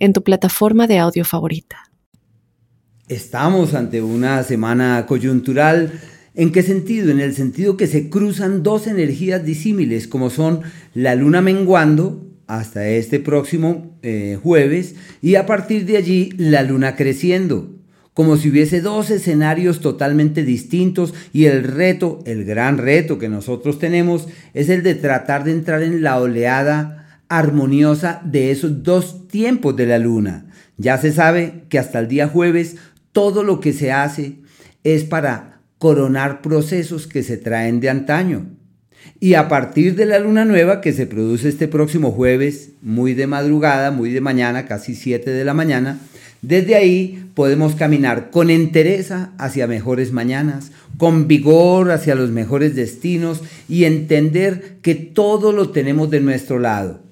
en tu plataforma de audio favorita. Estamos ante una semana coyuntural. ¿En qué sentido? En el sentido que se cruzan dos energías disímiles, como son la luna menguando hasta este próximo eh, jueves y a partir de allí la luna creciendo como si hubiese dos escenarios totalmente distintos y el reto, el gran reto que nosotros tenemos es el de tratar de entrar en la oleada armoniosa de esos dos tiempos de la luna. Ya se sabe que hasta el día jueves todo lo que se hace es para coronar procesos que se traen de antaño. Y a partir de la luna nueva que se produce este próximo jueves, muy de madrugada, muy de mañana, casi 7 de la mañana, desde ahí podemos caminar con entereza hacia mejores mañanas, con vigor hacia los mejores destinos y entender que todo lo tenemos de nuestro lado.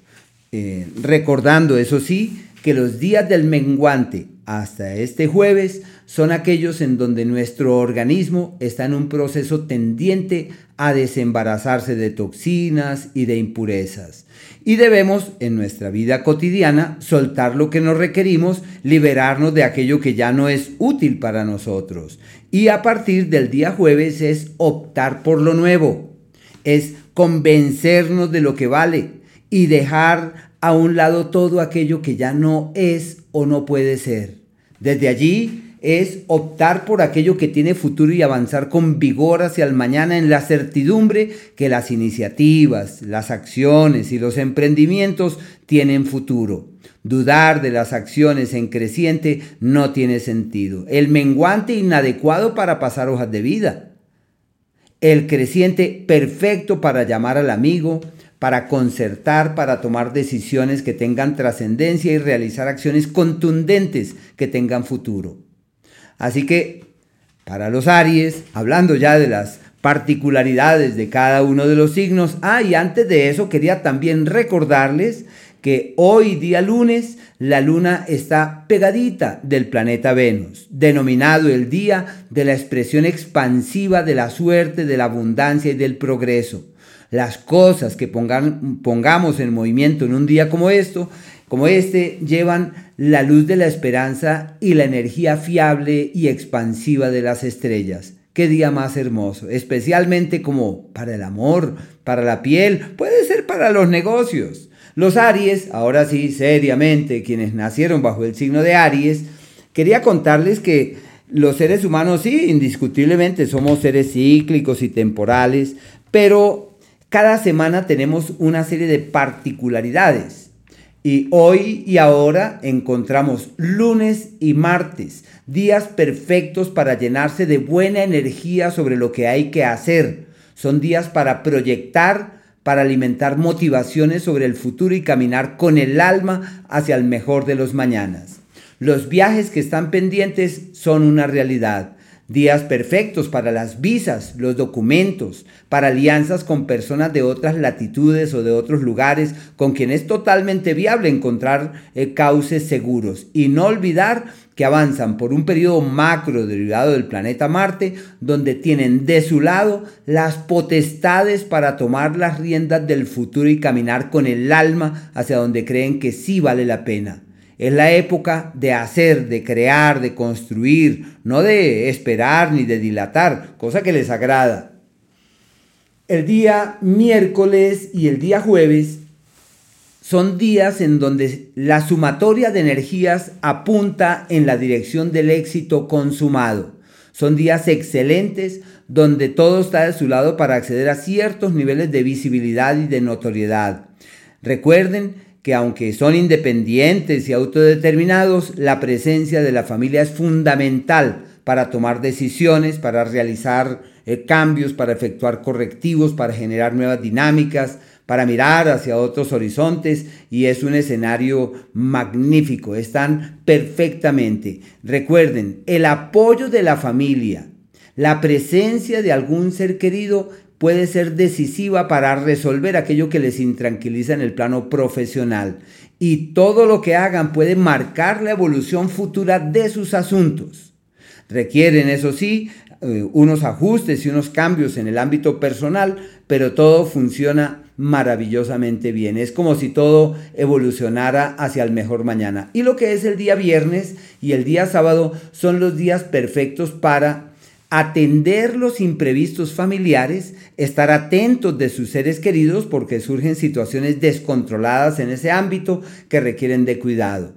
Eh, recordando, eso sí, que los días del menguante hasta este jueves son aquellos en donde nuestro organismo está en un proceso tendiente a desembarazarse de toxinas y de impurezas. Y debemos, en nuestra vida cotidiana, soltar lo que nos requerimos, liberarnos de aquello que ya no es útil para nosotros. Y a partir del día jueves es optar por lo nuevo, es convencernos de lo que vale, y dejar a un lado todo aquello que ya no es o no puede ser. Desde allí es optar por aquello que tiene futuro y avanzar con vigor hacia el mañana en la certidumbre que las iniciativas, las acciones y los emprendimientos tienen futuro. Dudar de las acciones en creciente no tiene sentido. El menguante inadecuado para pasar hojas de vida. El creciente perfecto para llamar al amigo, para concertar, para tomar decisiones que tengan trascendencia y realizar acciones contundentes que tengan futuro. Así que, para los Aries, hablando ya de las particularidades de cada uno de los signos, ah, y antes de eso quería también recordarles que hoy día lunes la luna está pegadita del planeta Venus, denominado el día de la expresión expansiva de la suerte, de la abundancia y del progreso las cosas que pongamos en movimiento en un día como esto, como este, llevan la luz de la esperanza y la energía fiable y expansiva de las estrellas. Qué día más hermoso, especialmente como para el amor, para la piel, puede ser para los negocios. Los Aries, ahora sí, seriamente, quienes nacieron bajo el signo de Aries, quería contarles que los seres humanos sí, indiscutiblemente somos seres cíclicos y temporales, pero cada semana tenemos una serie de particularidades. Y hoy y ahora encontramos lunes y martes, días perfectos para llenarse de buena energía sobre lo que hay que hacer. Son días para proyectar, para alimentar motivaciones sobre el futuro y caminar con el alma hacia el mejor de los mañanas. Los viajes que están pendientes son una realidad días perfectos para las visas, los documentos, para alianzas con personas de otras latitudes o de otros lugares con quien es totalmente viable encontrar eh, cauces seguros. Y no olvidar que avanzan por un periodo macro derivado del planeta Marte, donde tienen de su lado las potestades para tomar las riendas del futuro y caminar con el alma hacia donde creen que sí vale la pena. Es la época de hacer, de crear, de construir, no de esperar ni de dilatar, cosa que les agrada. El día miércoles y el día jueves son días en donde la sumatoria de energías apunta en la dirección del éxito consumado. Son días excelentes donde todo está de su lado para acceder a ciertos niveles de visibilidad y de notoriedad. Recuerden que aunque son independientes y autodeterminados, la presencia de la familia es fundamental para tomar decisiones, para realizar eh, cambios, para efectuar correctivos, para generar nuevas dinámicas, para mirar hacia otros horizontes y es un escenario magnífico, están perfectamente. Recuerden, el apoyo de la familia, la presencia de algún ser querido puede ser decisiva para resolver aquello que les intranquiliza en el plano profesional. Y todo lo que hagan puede marcar la evolución futura de sus asuntos. Requieren, eso sí, eh, unos ajustes y unos cambios en el ámbito personal, pero todo funciona maravillosamente bien. Es como si todo evolucionara hacia el mejor mañana. Y lo que es el día viernes y el día sábado son los días perfectos para atender los imprevistos familiares, estar atentos de sus seres queridos porque surgen situaciones descontroladas en ese ámbito que requieren de cuidado.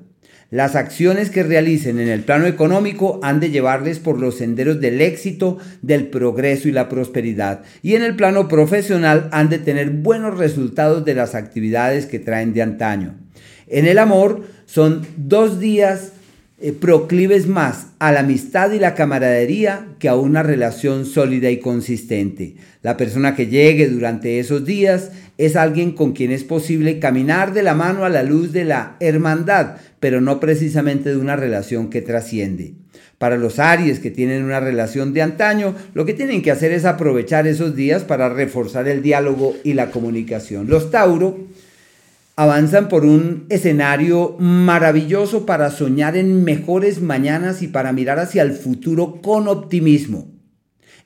Las acciones que realicen en el plano económico han de llevarles por los senderos del éxito, del progreso y la prosperidad. Y en el plano profesional han de tener buenos resultados de las actividades que traen de antaño. En el amor son dos días eh, proclives más a la amistad y la camaradería que a una relación sólida y consistente. La persona que llegue durante esos días es alguien con quien es posible caminar de la mano a la luz de la hermandad, pero no precisamente de una relación que trasciende. Para los Aries que tienen una relación de antaño, lo que tienen que hacer es aprovechar esos días para reforzar el diálogo y la comunicación. Los Tauro avanzan por un escenario maravilloso para soñar en mejores mañanas y para mirar hacia el futuro con optimismo.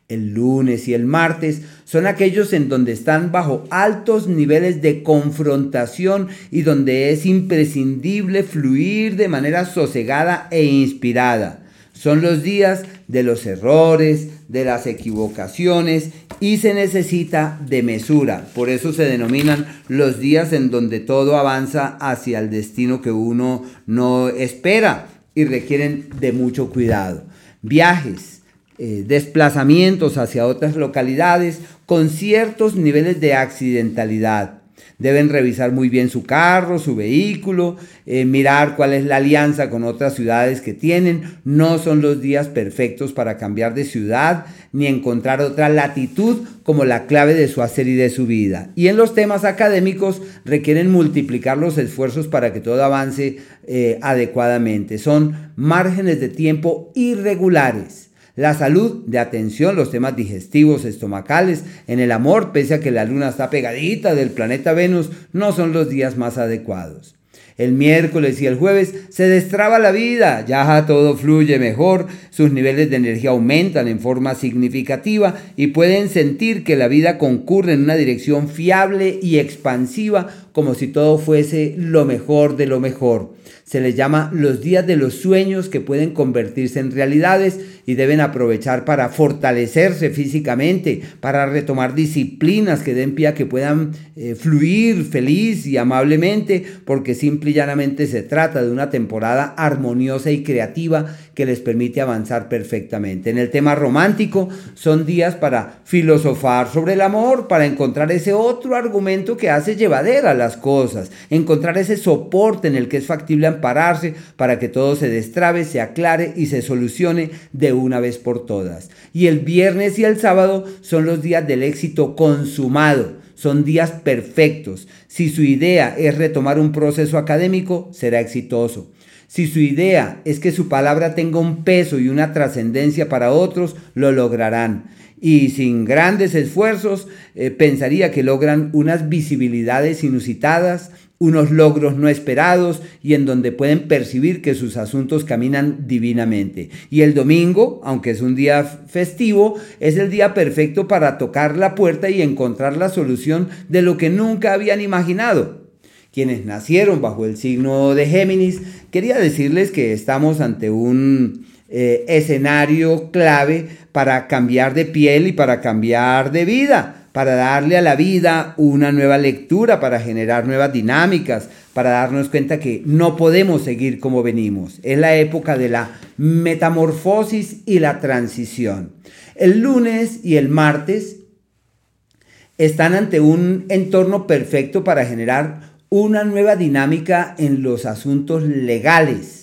El lunes y el martes son aquellos en donde están bajo altos niveles de confrontación y donde es imprescindible fluir de manera sosegada e inspirada. Son los días de los errores, de las equivocaciones y se necesita de mesura. Por eso se denominan los días en donde todo avanza hacia el destino que uno no espera y requieren de mucho cuidado. Viajes, eh, desplazamientos hacia otras localidades con ciertos niveles de accidentalidad Deben revisar muy bien su carro, su vehículo, eh, mirar cuál es la alianza con otras ciudades que tienen. No son los días perfectos para cambiar de ciudad ni encontrar otra latitud como la clave de su hacer y de su vida. Y en los temas académicos requieren multiplicar los esfuerzos para que todo avance eh, adecuadamente. Son márgenes de tiempo irregulares la salud, de atención, los temas digestivos, estomacales, en el amor, pese a que la luna está pegadita del planeta Venus, no son los días más adecuados. El miércoles y el jueves se destraba la vida, ya todo fluye mejor, sus niveles de energía aumentan en forma significativa y pueden sentir que la vida concurre en una dirección fiable y expansiva como si todo fuese lo mejor de lo mejor. Se les llama los días de los sueños que pueden convertirse en realidades y deben aprovechar para fortalecerse físicamente, para retomar disciplinas que den pie a que puedan eh, fluir feliz y amablemente, porque simple y llanamente se trata de una temporada armoniosa y creativa que les permite avanzar perfectamente. En el tema romántico son días para filosofar sobre el amor, para encontrar ese otro argumento que hace llevadera las cosas, encontrar ese soporte en el que es factible ampararse para que todo se destrabe, se aclare y se solucione de una vez por todas. Y el viernes y el sábado son los días del éxito consumado son días perfectos. Si su idea es retomar un proceso académico, será exitoso. Si su idea es que su palabra tenga un peso y una trascendencia para otros, lo lograrán. Y sin grandes esfuerzos, eh, pensaría que logran unas visibilidades inusitadas, unos logros no esperados y en donde pueden percibir que sus asuntos caminan divinamente. Y el domingo, aunque es un día festivo, es el día perfecto para tocar la puerta y encontrar la solución de lo que nunca habían imaginado quienes nacieron bajo el signo de Géminis, quería decirles que estamos ante un eh, escenario clave para cambiar de piel y para cambiar de vida, para darle a la vida una nueva lectura, para generar nuevas dinámicas, para darnos cuenta que no podemos seguir como venimos. Es la época de la metamorfosis y la transición. El lunes y el martes están ante un entorno perfecto para generar una nueva dinámica en los asuntos legales.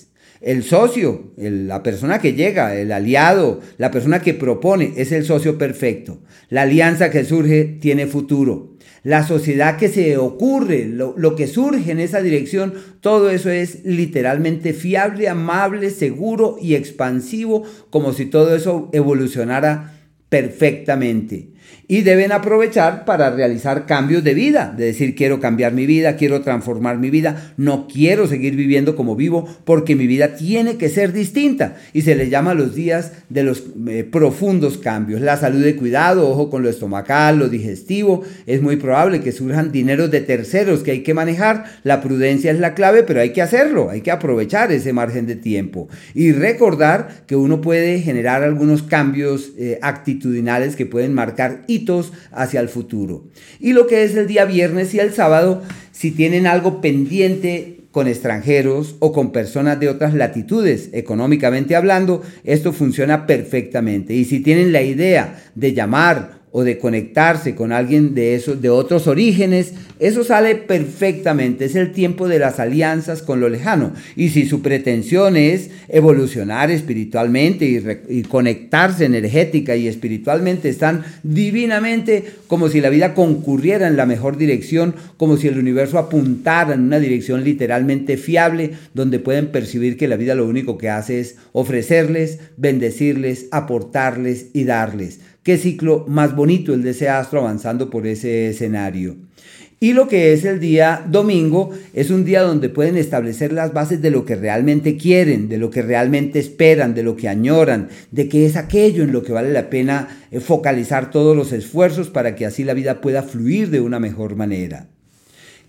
El socio, la persona que llega, el aliado, la persona que propone, es el socio perfecto. La alianza que surge tiene futuro. La sociedad que se ocurre, lo, que surge en esa dirección, todo eso es literalmente fiable, amable, seguro y expansivo, como si todo eso evolucionara perfectamente y deben aprovechar para realizar cambios de vida, de decir quiero cambiar mi vida, quiero transformar mi vida, no quiero seguir viviendo como vivo porque mi vida tiene que ser distinta y se le llama los días de los eh, profundos cambios. La salud de cuidado, ojo con lo estomacal, lo digestivo, es muy probable que surjan dineros de terceros que hay que manejar, la prudencia es la clave, pero hay que hacerlo, hay que aprovechar ese margen de tiempo. Y recordar que uno puede generar algunos cambios eh, actitudinales que pueden marcar hacia el futuro. Y lo que es el día viernes y el sábado, si tienen algo pendiente con extranjeros o con personas de otras latitudes, económicamente hablando, esto funciona perfectamente. Y si tienen la idea de llamar o de conectarse con alguien de esos de otros orígenes, eso sale perfectamente, es el tiempo de las alianzas con lo lejano. Y si su pretensión es evolucionar espiritualmente y, y, conectarse energética y espiritualmente, están divinamente como si la vida concurriera en la mejor dirección, como si el universo apuntara en una dirección literalmente fiable, donde pueden percibir que la vida lo único que hace es ofrecerles, bendecirles, aportarles y darles. Qué ciclo más bonito el de ese astro avanzando por ese escenario. Y lo que es el día domingo es un día donde pueden establecer las bases de lo que realmente quieren, de lo que realmente esperan, de lo que añoran, de qué es aquello en lo que vale la pena eh, focalizar todos los esfuerzos para que así la vida pueda fluir de una mejor manera.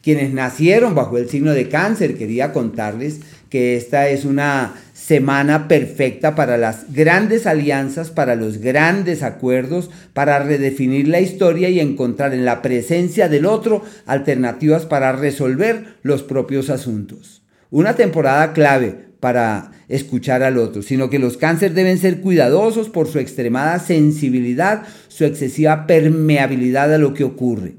Quienes nacieron bajo el signo de cáncer, quería contarles que esta es una semana perfecta para las grandes alianzas, para los grandes acuerdos, para redefinir la historia y encontrar en la presencia del otro alternativas para resolver los propios asuntos. Una temporada clave para escuchar al otro, sino que los cánceres deben ser cuidadosos por su extremada sensibilidad, su excesiva permeabilidad a lo que ocurre.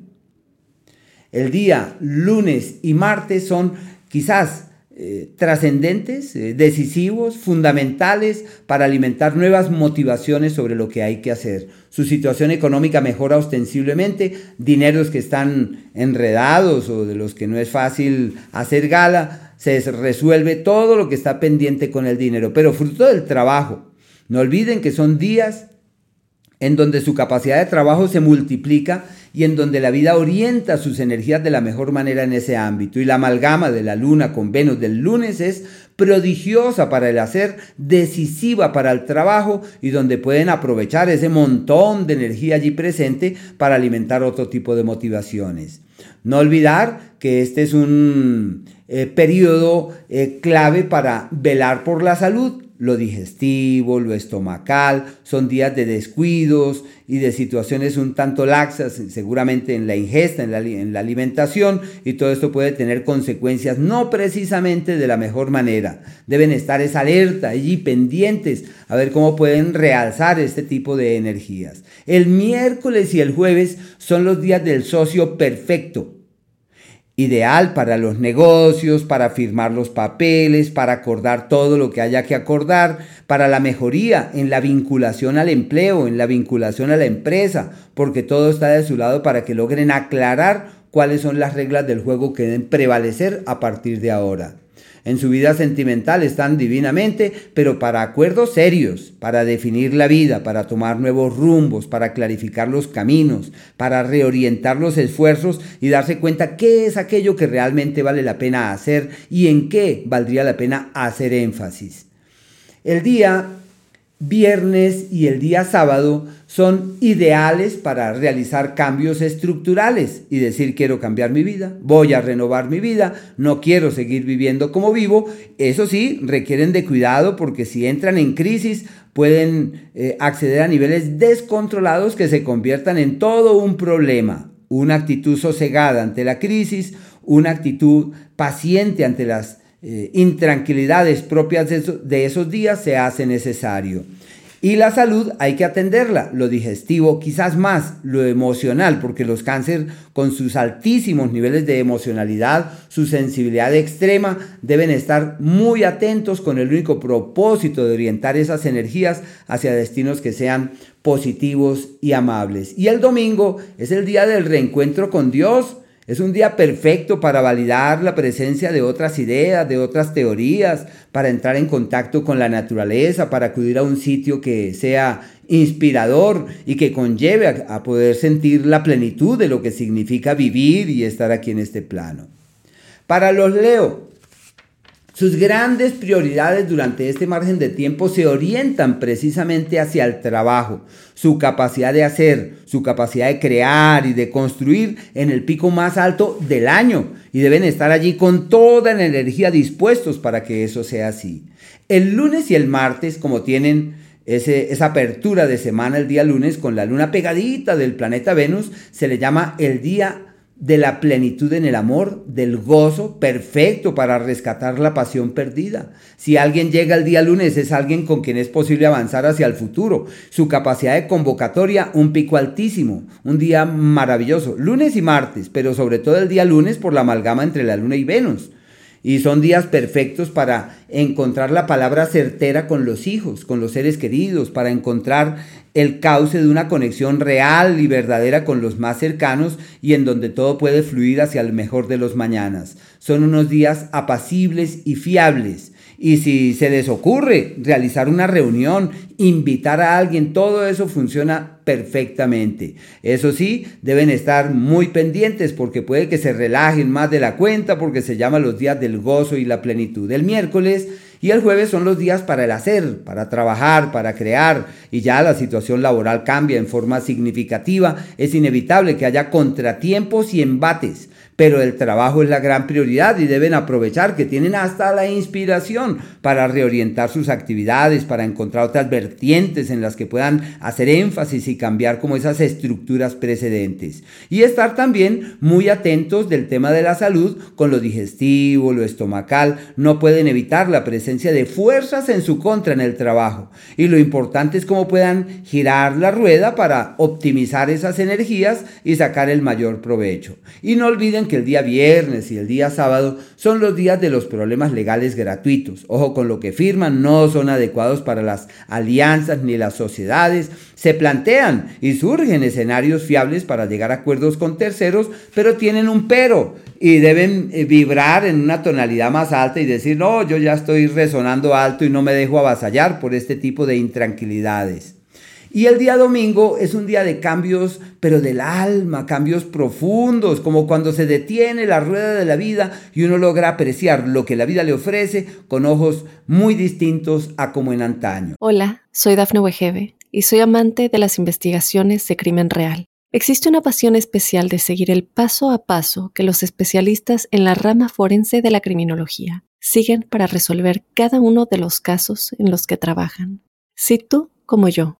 El día lunes y martes son quizás eh, trascendentes, eh, decisivos, fundamentales para alimentar nuevas motivaciones sobre lo que hay que hacer. Su situación económica mejora ostensiblemente, dineros que están enredados o de los que no es fácil hacer gala, se resuelve todo lo que está pendiente con el dinero, pero fruto del trabajo. No olviden que son días en donde su capacidad de trabajo se multiplica y en donde la vida orienta sus energías de la mejor manera en ese ámbito. Y la amalgama de la luna con Venus del lunes es prodigiosa para el hacer, decisiva para el trabajo y donde pueden aprovechar ese montón de energía allí presente para alimentar otro tipo de motivaciones. No olvidar que este es un eh, periodo eh, clave para velar por la salud lo digestivo, lo estomacal, son días de descuidos y de situaciones un tanto laxas, seguramente en la ingesta, en la, alimentación, y todo esto puede tener consecuencias no precisamente de la mejor manera. Deben estar esa alerta allí pendientes a ver cómo pueden realzar este tipo de energías. El miércoles y el jueves son los días del socio perfecto ideal para los negocios, para firmar los papeles, para acordar todo lo que haya que acordar, para la mejoría en la vinculación al empleo, en la vinculación a la empresa, porque todo está de su lado para que logren aclarar cuáles son las reglas del juego que deben prevalecer a partir de ahora en su vida sentimental están divinamente, pero para acuerdos serios, para definir la vida, para tomar nuevos rumbos, para clarificar los caminos, para reorientar los esfuerzos y darse cuenta qué es aquello que realmente vale la pena hacer y en qué valdría la pena hacer énfasis. El día viernes y el día sábado son ideales para realizar cambios estructurales y decir quiero cambiar mi vida, voy a renovar mi vida, no quiero seguir viviendo como vivo. Eso sí, requieren de cuidado porque si entran en crisis pueden eh, acceder a niveles descontrolados que se conviertan en todo un problema. Una actitud sosegada ante la crisis, una actitud paciente ante las eh, intranquilidades propias de, esos días se hace necesario. Y la salud hay que atenderla, lo digestivo quizás más, lo emocional, porque los cáncer con sus altísimos niveles de emocionalidad, su sensibilidad extrema, deben estar muy atentos con el único propósito de orientar esas energías hacia destinos que sean positivos y amables. Y el domingo es el día del reencuentro con Dios, es un día perfecto para validar la presencia de otras ideas, de otras teorías, para entrar en contacto con la naturaleza, para acudir a un sitio que sea inspirador y que conlleve a, poder sentir la plenitud de lo que significa vivir y estar aquí en este plano. Para los Leo, sus grandes prioridades durante este margen de tiempo se orientan precisamente hacia el trabajo, su capacidad de hacer, su capacidad de crear y de construir en el pico más alto del año y deben estar allí con toda la energía dispuestos para que eso sea así. El lunes y el martes, como tienen esa apertura de semana el día lunes con la luna pegadita del planeta Venus, se le llama el día de la plenitud en el amor, del gozo, perfecto para rescatar la pasión perdida. Si alguien llega el día lunes es alguien con quien es posible avanzar hacia el futuro. Su capacidad de convocatoria, un pico altísimo, un día maravilloso, lunes y martes, pero sobre todo el día lunes por la amalgama entre la luna y Venus. Y son días perfectos para encontrar la palabra certera con los hijos, con los seres queridos, para encontrar el cauce de una conexión real y verdadera con los más cercanos y en donde todo puede fluir hacia el mejor de los mañanas. Son unos días apacibles y fiables. Y si se les ocurre realizar una reunión, invitar a alguien, todo eso funciona perfectamente. Eso sí, deben estar muy pendientes porque puede que se relajen más de la cuenta porque se llama los días del gozo y la plenitud. El miércoles y el jueves son los días para el hacer, para trabajar, para crear, y ya la situación laboral cambia en forma significativa. Es inevitable que haya contratiempos y embates pero el trabajo es la gran prioridad y deben aprovechar que tienen hasta la inspiración para reorientar sus actividades, para encontrar otras vertientes en las que puedan hacer énfasis y cambiar como esas estructuras precedentes. Y estar también muy atentos del tema de la salud con lo digestivo, lo estomacal. No pueden evitar la presencia de fuerzas en su contra en el trabajo. Y lo importante es cómo puedan girar la rueda para optimizar esas energías y sacar el mayor provecho. Y no olviden que el día viernes y el día sábado son los días de los problemas legales gratuitos. Ojo con lo que firman, no son adecuados para las alianzas ni las sociedades. Se plantean y surgen escenarios fiables para llegar a acuerdos con terceros, pero tienen un pero y deben eh, vibrar en una tonalidad más alta y decir, no, yo ya estoy resonando alto y no me dejo avasallar por este tipo de intranquilidades. Y el día domingo es un día de cambios, pero del alma, cambios profundos, como cuando se detiene la rueda de la vida y uno logra apreciar lo que la vida le ofrece con ojos muy distintos a como en antaño. Hola, soy Dafne Wegebe y soy amante de las investigaciones de crimen real. Existe una pasión especial de seguir el paso a paso que los especialistas en la rama forense de la criminología siguen para resolver cada uno de los casos en los que trabajan. Si tú, como yo,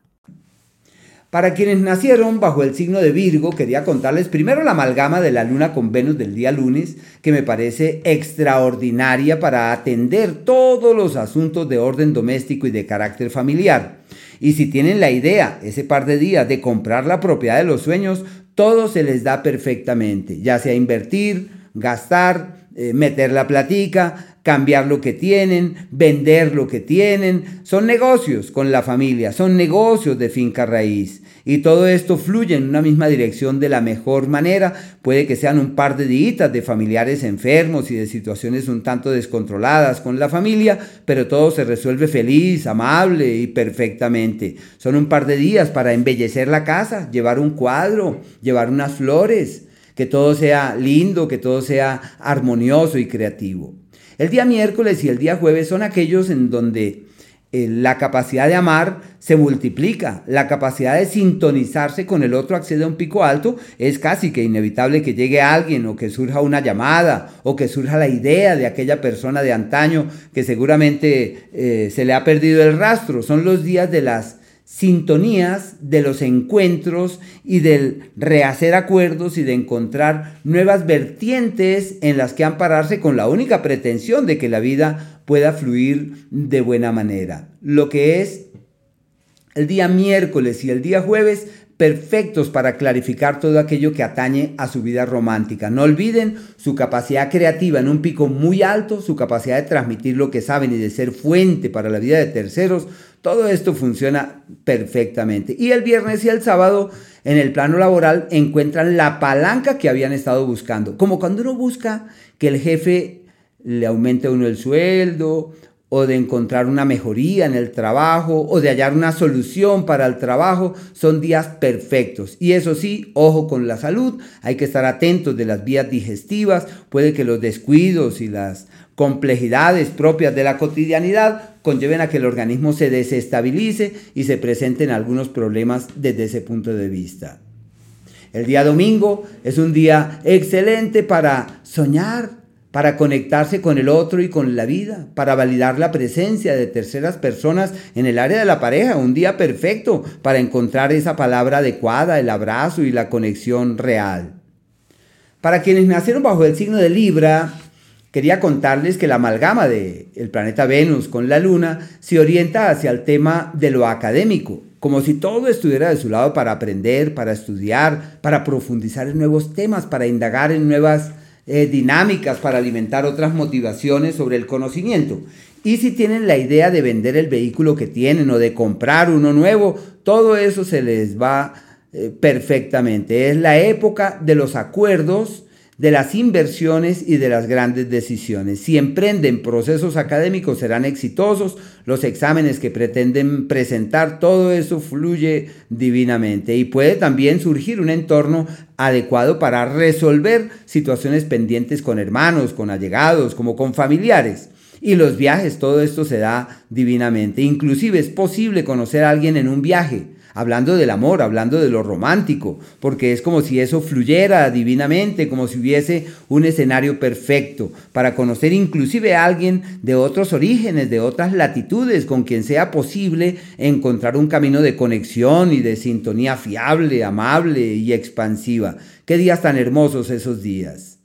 Para quienes nacieron bajo el signo de Virgo, quería contarles primero la amalgama de la luna con Venus del día lunes, que me parece extraordinaria para atender todos los asuntos de orden doméstico y de carácter familiar. Y si tienen la idea, ese par de días, de comprar la propiedad de los sueños, todo se les da perfectamente, ya sea invertir, gastar, eh, meter la platica, cambiar lo que tienen, vender lo que tienen. Son negocios con la familia, son negocios de finca raíz. Y todo esto fluye en una misma dirección de la mejor manera. Puede que sean un par de días de familiares enfermos y de situaciones un tanto descontroladas con la familia, pero todo se resuelve feliz, amable y perfectamente. Son un par de días para embellecer la casa, llevar un cuadro, llevar unas flores que todo sea lindo, que todo sea armonioso y creativo. El día miércoles y el día jueves son aquellos en donde eh, la capacidad de amar se multiplica, la capacidad de sintonizarse con el otro accede a un pico alto, es casi que inevitable que llegue alguien o que surja una llamada o que surja la idea de aquella persona de antaño que seguramente eh, se le ha perdido el rastro. Son los días de las sintonías de los encuentros y del rehacer acuerdos y de encontrar nuevas vertientes en las que ampararse con la única pretensión de que la vida pueda fluir de buena manera. Lo que es el día miércoles y el día jueves perfectos para clarificar todo aquello que atañe a su vida romántica. No olviden su capacidad creativa en un pico muy alto, su capacidad de transmitir lo que saben y de ser fuente para la vida de terceros. Todo esto funciona perfectamente. Y el viernes y el sábado en el plano laboral encuentran la palanca que habían estado buscando. Como cuando uno busca que el jefe le aumente a uno el sueldo o de encontrar una mejoría en el trabajo o de hallar una solución para el trabajo, son días perfectos. Y eso sí, ojo con la salud, hay que estar atentos de las vías digestivas, puede que los descuidos y las complejidades propias de la cotidianidad conlleven a que el organismo se desestabilice y se presenten algunos problemas desde ese punto de vista. El día domingo es un día excelente para soñar, para conectarse con el otro y con la vida, para validar la presencia de terceras personas en el área de la pareja, un día perfecto para encontrar esa palabra adecuada, el abrazo y la conexión real. Para quienes nacieron bajo el signo de Libra, quería contarles que la amalgama del el planeta Venus con la Luna se orienta hacia el tema de lo académico, como si todo estuviera de su lado para aprender, para estudiar, para profundizar en nuevos temas, para indagar en nuevas eh, dinámicas para alimentar otras motivaciones sobre el conocimiento. Y si tienen la idea de vender el vehículo que tienen o de comprar uno nuevo, todo eso se les va eh, perfectamente. Es la época de los acuerdos de las inversiones y de las grandes decisiones. Si emprenden procesos académicos serán exitosos, los exámenes que pretenden presentar, todo eso fluye divinamente y puede también surgir un entorno adecuado para resolver situaciones pendientes con hermanos, con allegados, como con familiares. Y los viajes, todo esto se da divinamente. Inclusive es posible conocer a alguien en un viaje hablando del amor, hablando de lo romántico, porque es como si eso fluyera divinamente, como si hubiese un escenario perfecto para conocer inclusive a alguien de otros orígenes, de otras latitudes, con quien sea posible encontrar un camino de conexión y de sintonía fiable, amable y expansiva. Qué días tan hermosos esos días.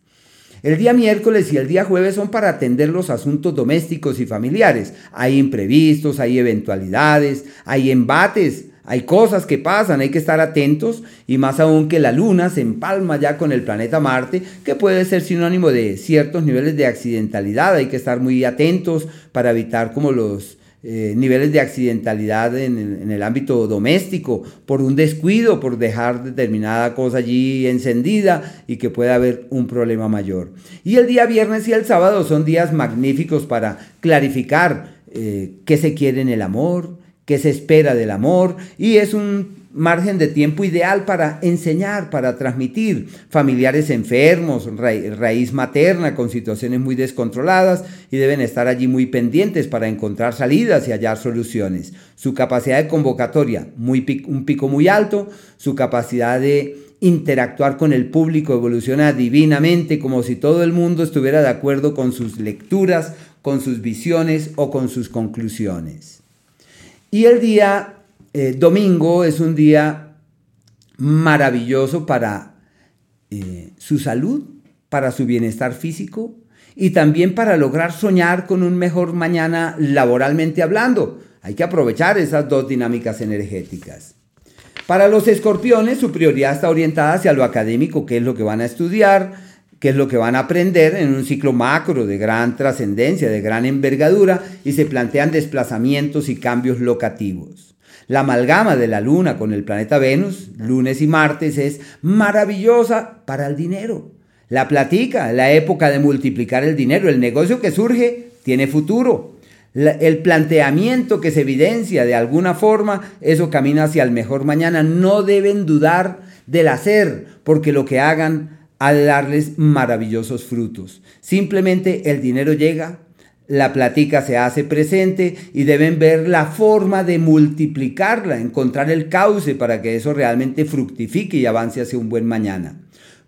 El día miércoles y el día jueves son para atender los asuntos domésticos y familiares. Hay imprevistos, hay eventualidades, hay embates, hay cosas que pasan, hay que estar atentos y más aún que la luna se empalma ya con el planeta Marte, que puede ser sinónimo de ciertos niveles de accidentalidad. Hay que estar muy atentos para evitar como los eh, niveles de accidentalidad en, el ámbito doméstico por un descuido, por dejar determinada cosa allí encendida y que pueda haber un problema mayor. Y el día viernes y el sábado son días magníficos para clarificar eh, qué se quiere en el amor, qué se espera del amor y es un margen de tiempo ideal para enseñar, para transmitir. Familiares enfermos, raíz materna con situaciones muy descontroladas y deben estar allí muy pendientes para encontrar salidas y hallar soluciones. Su capacidad de convocatoria, un pico muy alto, su capacidad de interactuar con el público evoluciona divinamente como si todo el mundo estuviera de acuerdo con sus lecturas, con sus visiones o con sus conclusiones. Y el día eh, domingo es un día maravilloso para eh, su salud, para su bienestar físico y también para lograr soñar con un mejor mañana laboralmente hablando. Hay que aprovechar esas dos dinámicas energéticas. Para los escorpiones, su prioridad está orientada hacia lo académico, qué es lo que van a estudiar, qué es lo que van a aprender en un ciclo macro de gran trascendencia, de gran envergadura, y se plantean desplazamientos y cambios locativos. La amalgama de la luna con el planeta Venus, lunes y martes, es maravillosa para el dinero. La platica, la época de multiplicar el dinero, el negocio que surge tiene futuro. el planteamiento que se evidencia de alguna forma, eso camina hacia el mejor mañana. No deben dudar del hacer, porque lo que hagan de darles maravillosos frutos. Simplemente el dinero llega, la platica se hace presente y deben ver la forma de multiplicarla, encontrar el cauce para que eso realmente fructifique y avance hacia un buen mañana.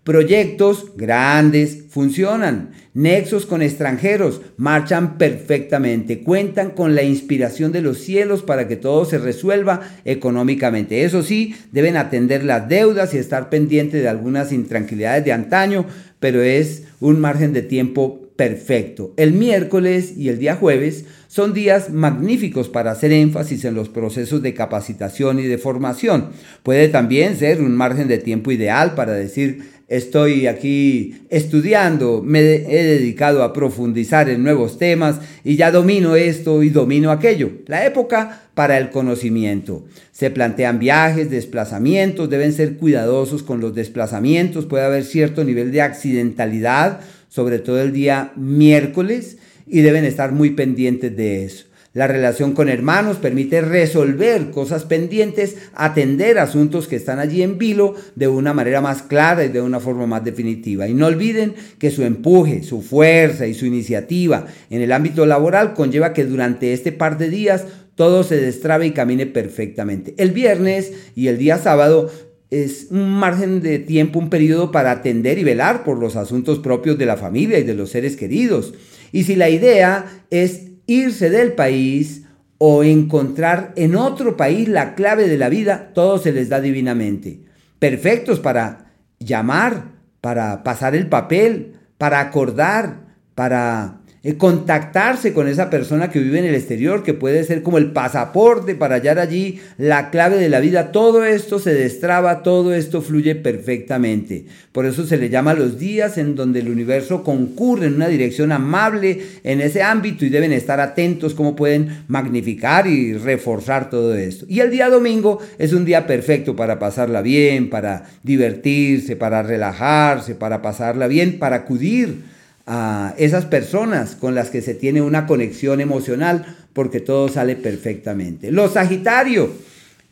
Proyectos grandes funcionan. Nexos con extranjeros marchan perfectamente. Cuentan con la inspiración de los cielos para que todo se resuelva económicamente. Eso sí, deben atender las deudas y estar pendientes de algunas intranquilidades de antaño, pero es un margen de tiempo perfecto. El miércoles y el día jueves son días magníficos para hacer énfasis en los procesos de capacitación y de formación. Puede también ser un margen de tiempo ideal para decir estoy aquí estudiando, me he dedicado a profundizar en nuevos temas y ya domino esto y domino aquello. La época para el conocimiento. Se plantean viajes, desplazamientos, deben ser cuidadosos con los desplazamientos, puede haber cierto nivel de accidentalidad, sobre todo el día miércoles, y deben estar muy pendientes de eso. La relación con hermanos permite resolver cosas pendientes, atender asuntos que están allí en vilo de una manera más clara y de una forma más definitiva. Y no olviden que su empuje, su fuerza y su iniciativa en el ámbito laboral conlleva que durante este par de días todo se destrabe y camine perfectamente. El viernes y el día sábado es un margen de tiempo, un periodo para atender y velar por los asuntos propios de la familia y de los seres queridos. Y si la idea es irse del país o encontrar en otro país la clave de la vida, todo se les da divinamente. Perfectos para llamar, para pasar el papel, para acordar, para contactarse con esa persona que vive en el exterior, que puede ser como el pasaporte para hallar allí la clave de la vida. Todo esto se destraba, todo esto fluye perfectamente. Por eso se le llama los días en donde el universo concurre en una dirección amable en ese ámbito y deben estar atentos cómo pueden magnificar y reforzar todo esto. Y el día domingo es un día perfecto para pasarla bien, para divertirse, para relajarse, para pasarla bien, para acudir a esas personas con las que se tiene una conexión emocional porque todo sale perfectamente. Los Sagitario,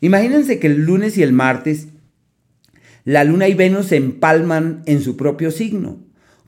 imagínense que el lunes y el martes la luna y Venus se empalman en su propio signo,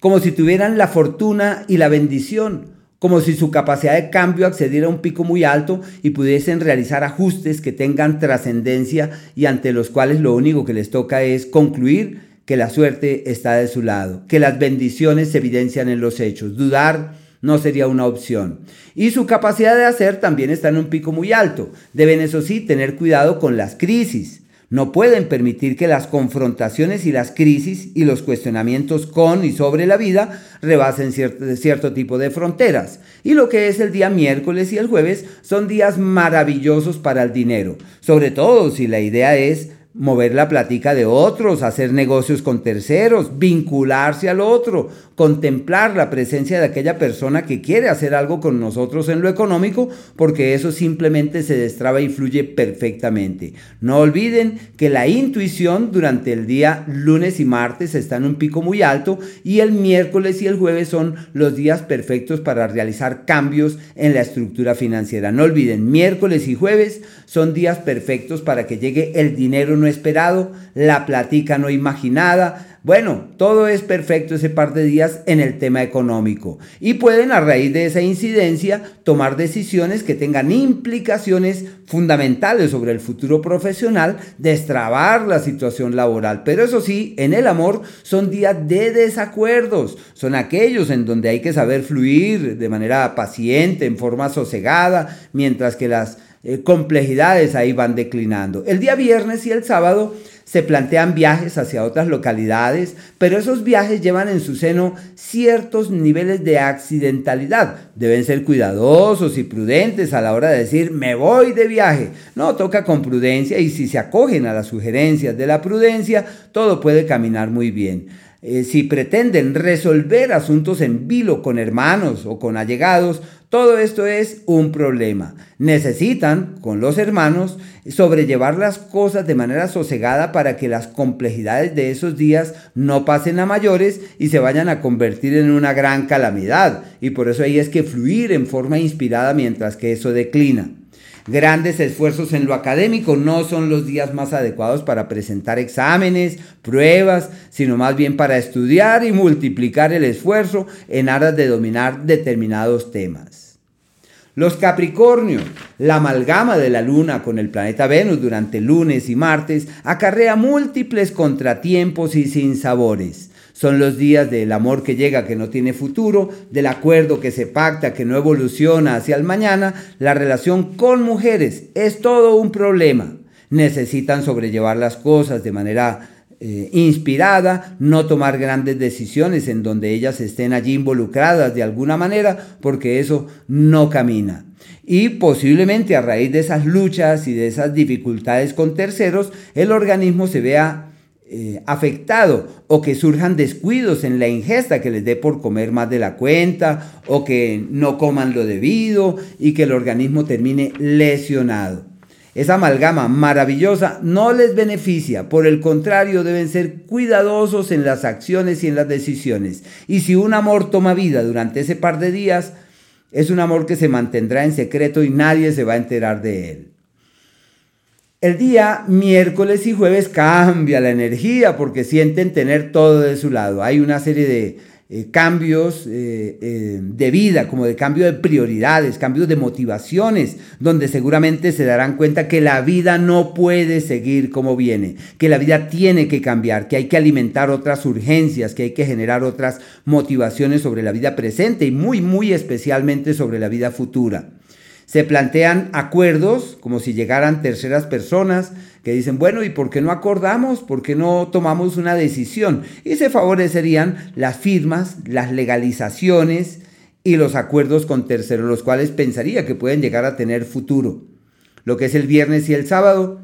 como si tuvieran la fortuna y la bendición, como si su capacidad de cambio accediera a un pico muy alto y pudiesen realizar ajustes que tengan trascendencia y ante los cuales lo único que les toca es concluir que la suerte está de su lado, que las bendiciones se evidencian en los hechos. Dudar no sería una opción. Y su capacidad de hacer también está en un pico muy alto. Deben, eso sí, tener cuidado con las crisis. No pueden permitir que las confrontaciones y las crisis y los cuestionamientos con y sobre la vida rebasen cierto, cierto, tipo de fronteras. Y lo que es el día miércoles y el jueves son días maravillosos para el dinero, sobre todo si la idea es mover la platica de otros, hacer negocios con terceros, vincularse al otro, contemplar la presencia de aquella persona que quiere hacer algo con nosotros en lo económico, porque eso simplemente se destraba y fluye perfectamente. No olviden que la intuición durante el día lunes y martes está en un pico muy alto y el miércoles y el jueves son los días perfectos para realizar cambios en la estructura financiera. No olviden, miércoles y jueves son días perfectos para que llegue el dinero no esperado, la platica no imaginada. Bueno, todo es perfecto ese par de días en el tema económico. Y pueden a raíz de esa incidencia tomar decisiones que tengan implicaciones fundamentales sobre el futuro profesional, destrabar la situación laboral. Pero eso sí, en el amor son días de desacuerdos. Son aquellos en donde hay que saber fluir de manera paciente, en forma sosegada, mientras que las eh, complejidades ahí van declinando. El día viernes y el sábado se plantean viajes hacia otras localidades, pero esos viajes llevan en su seno ciertos niveles de accidentalidad. Deben ser cuidadosos y prudentes a la hora de decir me voy de viaje. No, toca con prudencia y si se acogen a las sugerencias de la prudencia, todo puede caminar muy bien. Eh, si pretenden resolver asuntos en vilo con hermanos o con allegados, todo esto es un problema. Necesitan, con los hermanos, sobrellevar las cosas de manera sosegada para que las complejidades de esos días no pasen a mayores y se vayan a convertir en una gran calamidad. Y por eso ahí es que fluir en forma inspirada mientras que eso declina. Grandes esfuerzos en lo académico no son los días más adecuados para presentar exámenes, pruebas, sino más bien para estudiar y multiplicar el esfuerzo en aras de dominar determinados temas. Los Capricornio, la amalgama de la Luna con el planeta Venus durante lunes y martes acarrea múltiples contratiempos y sinsabores. Son los días del amor que llega, que no tiene futuro, del acuerdo que se pacta, que no evoluciona hacia el mañana. La relación con mujeres es todo un problema. Necesitan sobrellevar las cosas de manera eh, inspirada, no tomar grandes decisiones en donde ellas estén allí involucradas de alguna manera, porque eso no camina. Y posiblemente a raíz de esas luchas y de esas dificultades con terceros, el organismo se vea eh, afectado o que surjan descuidos en la ingesta que les dé por comer más de la cuenta o que no coman lo debido y que el organismo termine lesionado. Esa amalgama maravillosa no les beneficia, por el contrario deben ser cuidadosos en las acciones y en las decisiones. Y si un amor toma vida durante ese par de días, es un amor que se mantendrá en secreto y nadie se va a enterar de él. El día miércoles y jueves cambia la energía porque sienten tener todo de su lado. Hay una serie de eh, cambios eh, eh, de vida, como de cambio de prioridades, cambios de motivaciones, donde seguramente se darán cuenta que la vida no puede seguir como viene, que la vida tiene que cambiar, que hay que alimentar otras urgencias, que hay que generar otras motivaciones sobre la vida presente y muy, muy especialmente sobre la vida futura. Se plantean acuerdos como si llegaran terceras personas que dicen, bueno, ¿y por qué no acordamos? ¿Por qué no tomamos una decisión? Y se favorecerían las firmas, las legalizaciones y los acuerdos con terceros, los cuales pensaría que pueden llegar a tener futuro. Lo que es el viernes y el sábado,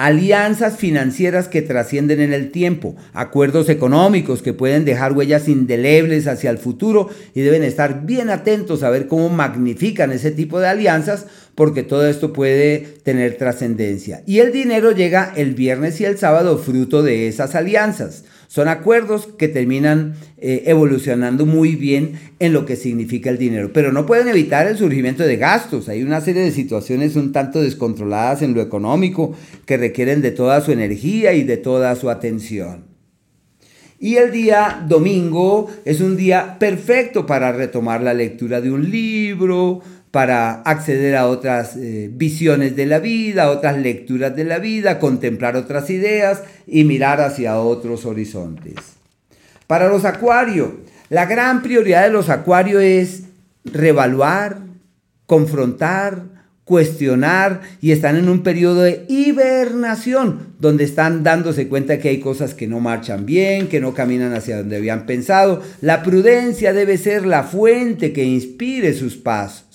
alianzas financieras que trascienden en el tiempo, acuerdos económicos que pueden dejar huellas indelebles hacia el futuro y deben estar bien atentos a ver cómo magnifican ese tipo de alianzas porque todo esto puede tener trascendencia. Y el dinero llega el viernes y el sábado fruto de esas alianzas. Son acuerdos que terminan eh, evolucionando muy bien en lo que significa el dinero, pero no pueden evitar el surgimiento de gastos. Hay una serie de situaciones un tanto descontroladas en lo económico que requieren de toda su energía y de toda su atención. Y el día domingo es un día perfecto para retomar la lectura de un libro, para acceder a otras eh, visiones de la vida, otras lecturas de la vida, contemplar otras ideas y mirar hacia otros horizontes. Para los acuarios, la gran prioridad de los acuarios es revaluar, confrontar, cuestionar y están en un periodo de hibernación donde están dándose cuenta que hay cosas que no marchan bien, que no caminan hacia donde habían pensado. La prudencia debe ser la fuente que inspire sus pasos.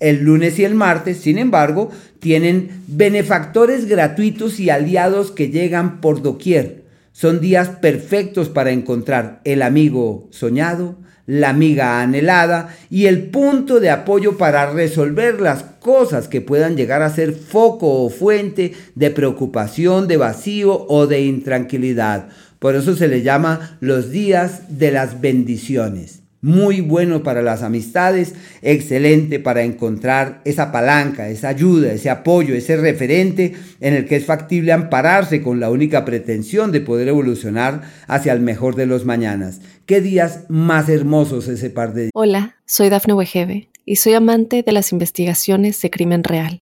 El lunes y el martes, sin embargo, tienen benefactores gratuitos y aliados que llegan por doquier. Son días perfectos para encontrar el amigo soñado, la amiga anhelada y el punto de apoyo para resolver las cosas que puedan llegar a ser foco o fuente de preocupación, de vacío o de intranquilidad. Por eso se le llama los días de las bendiciones muy bueno para las amistades, excelente para encontrar esa palanca, esa ayuda, ese apoyo, ese referente en el que es factible ampararse con la única pretensión de poder evolucionar hacia el mejor de los mañanas. Qué días más hermosos ese par de Hola, soy Dafne Wegebe y soy amante de las investigaciones de crimen real.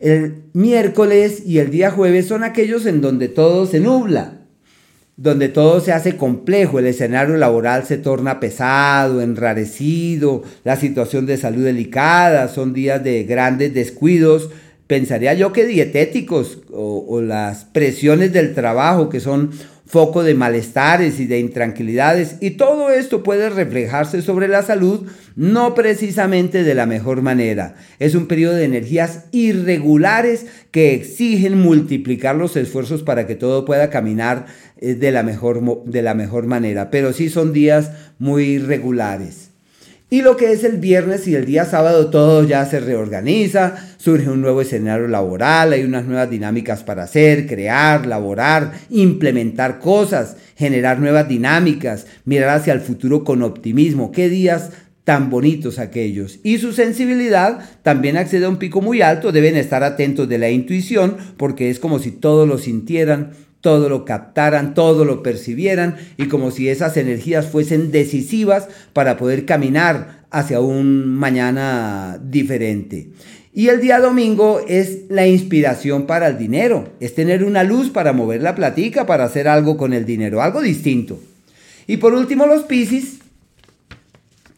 El miércoles y el día jueves son aquellos en donde todo se nubla, donde todo se hace complejo, el escenario laboral se torna pesado, enrarecido, la situación de salud delicada, son días de grandes descuidos, pensaría yo que dietéticos o, o las presiones del trabajo que son foco de malestares y de intranquilidades y todo esto puede reflejarse sobre la salud no precisamente de la mejor manera. Es un periodo de energías irregulares que exigen multiplicar los esfuerzos para que todo pueda caminar eh, de la mejor, de la mejor manera, pero sí son días muy regulares. Y lo que es el viernes y el día sábado todo ya se reorganiza, surge un nuevo escenario laboral, hay unas nuevas dinámicas para hacer, crear, laborar, implementar cosas, generar nuevas dinámicas, mirar hacia el futuro con optimismo. ¿Qué días tan bonitos aquellos. Y su sensibilidad también accede a un pico muy alto, deben estar atentos de la intuición porque es como si todos lo sintieran, todo lo captaran, todo lo percibieran y como si esas energías fuesen decisivas para poder caminar hacia un mañana diferente. Y el día domingo es la inspiración para el dinero, es tener una luz para mover la platica, para hacer algo con el dinero, algo distinto. Y por último los Piscis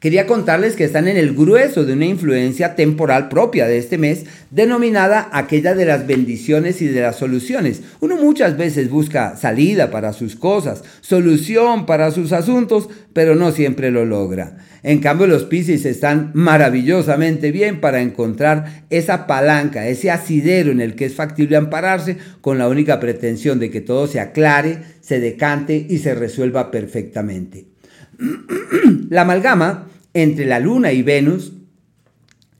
Quería contarles que están en el grueso de una influencia temporal propia de este mes, denominada aquella de las bendiciones y de las soluciones. Uno muchas veces busca salida para sus cosas, solución para sus asuntos, pero no siempre lo logra. En cambio, los Piscis están maravillosamente bien para encontrar esa palanca, ese asidero en el que es factible ampararse con la única pretensión de que todo se aclare, se decante y se resuelva perfectamente. La amalgama entre la Luna y Venus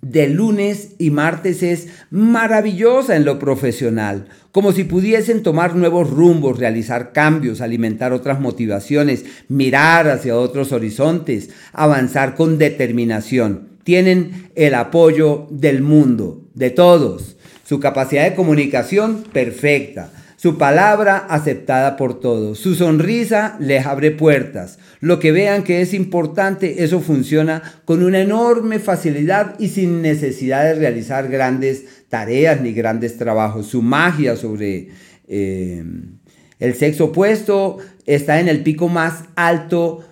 de lunes y martes es maravillosa en lo profesional, como si pudiesen tomar nuevos rumbos, realizar cambios, alimentar otras motivaciones, mirar hacia otros horizontes, avanzar con determinación. Tienen el apoyo del mundo, de todos. Su capacidad de comunicación perfecta su palabra aceptada por todos. Su sonrisa les abre puertas. Lo que vean que es importante, eso funciona con una enorme facilidad y sin necesidad de realizar grandes tareas ni grandes trabajos. Su magia sobre eh, el sexo opuesto está en el pico más alto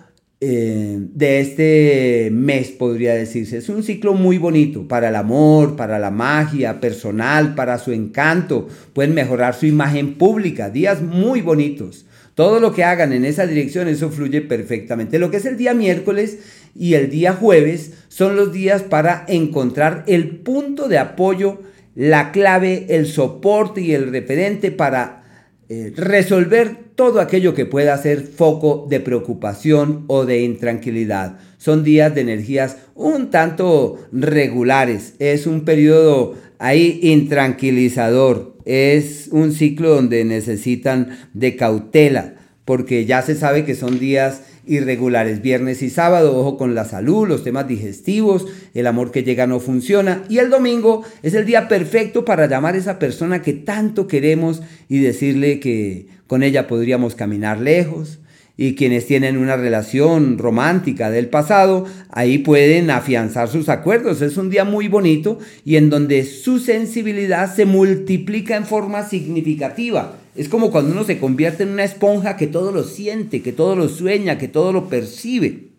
eh, de este mes, podría decirse. Es un ciclo muy bonito para el amor, para la magia personal, para su encanto. Pueden mejorar su imagen pública. Días muy bonitos. Todo lo que hagan en esa dirección, eso fluye perfectamente. Lo que es el día miércoles y el día jueves son los días para encontrar el punto de apoyo, la clave, el soporte y el referente para eh, resolver todo aquello que pueda ser foco de preocupación o de intranquilidad. Son días de energías un tanto regulares. Es un periodo ahí intranquilizador. Es un ciclo donde necesitan de cautela porque ya se sabe que son días irregulares. Viernes y sábado, ojo con la salud, los temas digestivos, el amor que llega no funciona. Y el domingo es el día perfecto para llamar a esa persona que tanto queremos y decirle que con ella podríamos caminar lejos. Y quienes tienen una relación romántica del pasado, ahí pueden afianzar sus acuerdos. Es un día muy bonito y en donde su sensibilidad se multiplica en forma significativa es como cuando uno se convierte en una esponja que todo lo siente, que todo lo sueña, que todo lo percibe.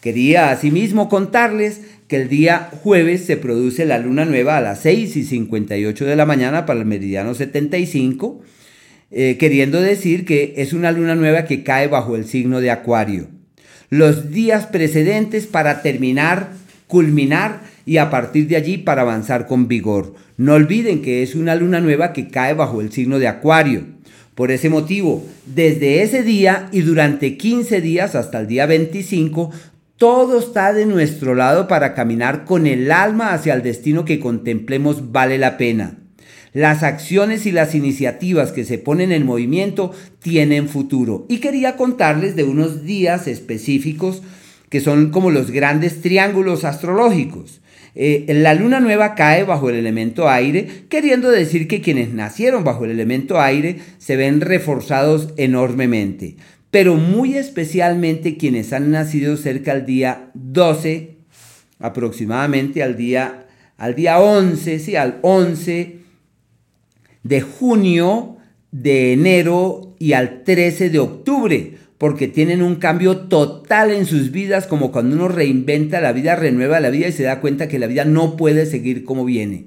Quería asimismo contarles que el día jueves se produce la luna nueva a las 6 y 58 de la mañana para el meridiano 75, eh, queriendo decir que es una luna nueva que cae bajo el signo de Acuario. Los días precedentes para terminar, culminar y a partir de allí para avanzar con vigor. No olviden que es una luna nueva que cae bajo el signo de Acuario. Por ese motivo, desde ese día y durante 15 días hasta el día 25, todo está de nuestro lado para caminar con el alma hacia el destino que contemplemos vale la pena. Las acciones y las iniciativas que se ponen en movimiento tienen futuro. Y quería contarles de unos días específicos que son como los grandes triángulos astrológicos. Eh, la luna nueva cae bajo el elemento aire, queriendo decir que quienes nacieron bajo el elemento aire se ven reforzados enormemente, pero muy especialmente quienes han nacido cerca al día 12, aproximadamente al día, al día 11, sí, al 11 de junio, de enero y al 13 de octubre porque tienen un cambio total en sus vidas, como cuando uno reinventa la vida, renueva la vida y se da cuenta que la vida no puede seguir como viene.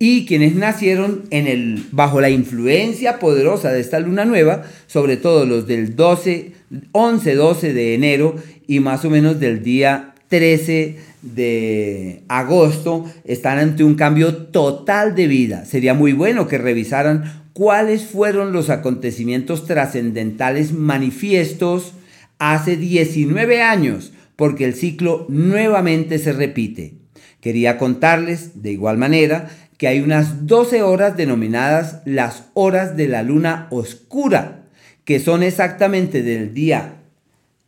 Y quienes nacieron en el, bajo la influencia poderosa de esta luna nueva, sobre todo los del 12, 11, 12 de enero y más o menos del día 13 de agosto, están ante un cambio total de vida. Sería muy bueno que revisaran cuáles fueron los acontecimientos trascendentales manifiestos hace 19 años porque el ciclo nuevamente se repite. Quería contarles, de igual manera, que hay unas 12 horas denominadas las horas de la luna oscura, que son exactamente del día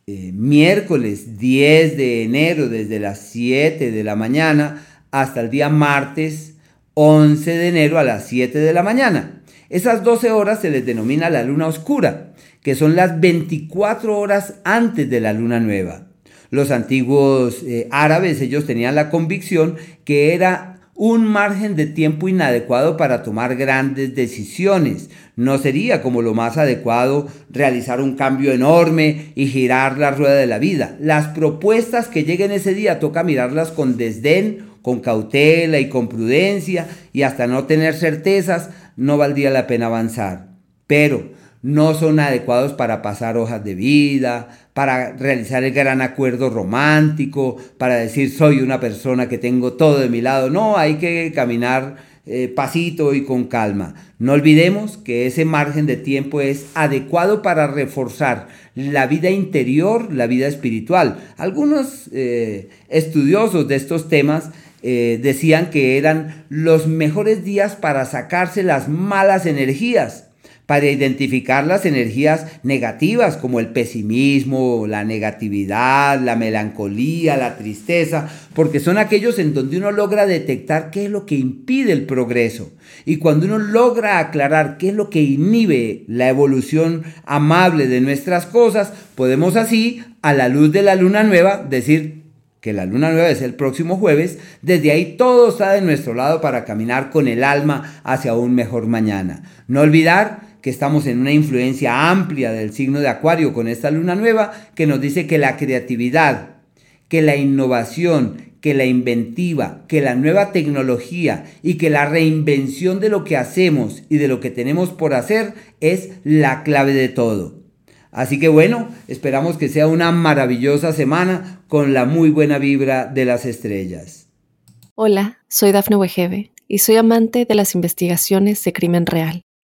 eh, miércoles 10 de enero desde las 7 de la mañana hasta el día martes 11 de enero a las 7 de la mañana. Esas 12 horas se les denomina la luna oscura, que son las 24 horas antes de la luna nueva. Los antiguos eh, árabes, ellos tenían la convicción que era un margen de tiempo inadecuado para tomar grandes decisiones. No sería como lo más adecuado realizar un cambio enorme y girar la rueda de la vida. Las propuestas que lleguen ese día toca mirarlas con desdén, con cautela y con prudencia y hasta no tener certezas no valdría la pena avanzar. Pero no son adecuados para pasar hojas de vida, para realizar el gran acuerdo romántico, para decir soy una persona que tengo todo de mi lado. No, hay que caminar eh, pasito y con calma. No olvidemos que ese margen de tiempo es adecuado para reforzar la vida interior, la vida espiritual. Algunos eh, estudiosos de estos temas eh, decían que eran los mejores días para sacarse las malas energías para identificar las energías negativas como el pesimismo, la negatividad, la melancolía, la tristeza, porque son aquellos en donde uno logra detectar qué es lo que impide el progreso. Y cuando uno logra aclarar qué es lo que inhibe la evolución amable de nuestras cosas, podemos así, a la luz de la luna nueva, decir, que la luna nueva es el próximo jueves, desde ahí todo está de nuestro lado para caminar con el alma hacia un mejor mañana. No olvidar que estamos en una influencia amplia del signo de Acuario con esta luna nueva que nos dice que la creatividad, que la innovación, que la inventiva, que la nueva tecnología y que la reinvención de lo que hacemos y de lo que tenemos por hacer es la clave de todo. Así que bueno, esperamos que sea una maravillosa semana con la muy buena vibra de las estrellas. Hola, soy Dafne Wegebe y soy amante de las investigaciones de crimen real.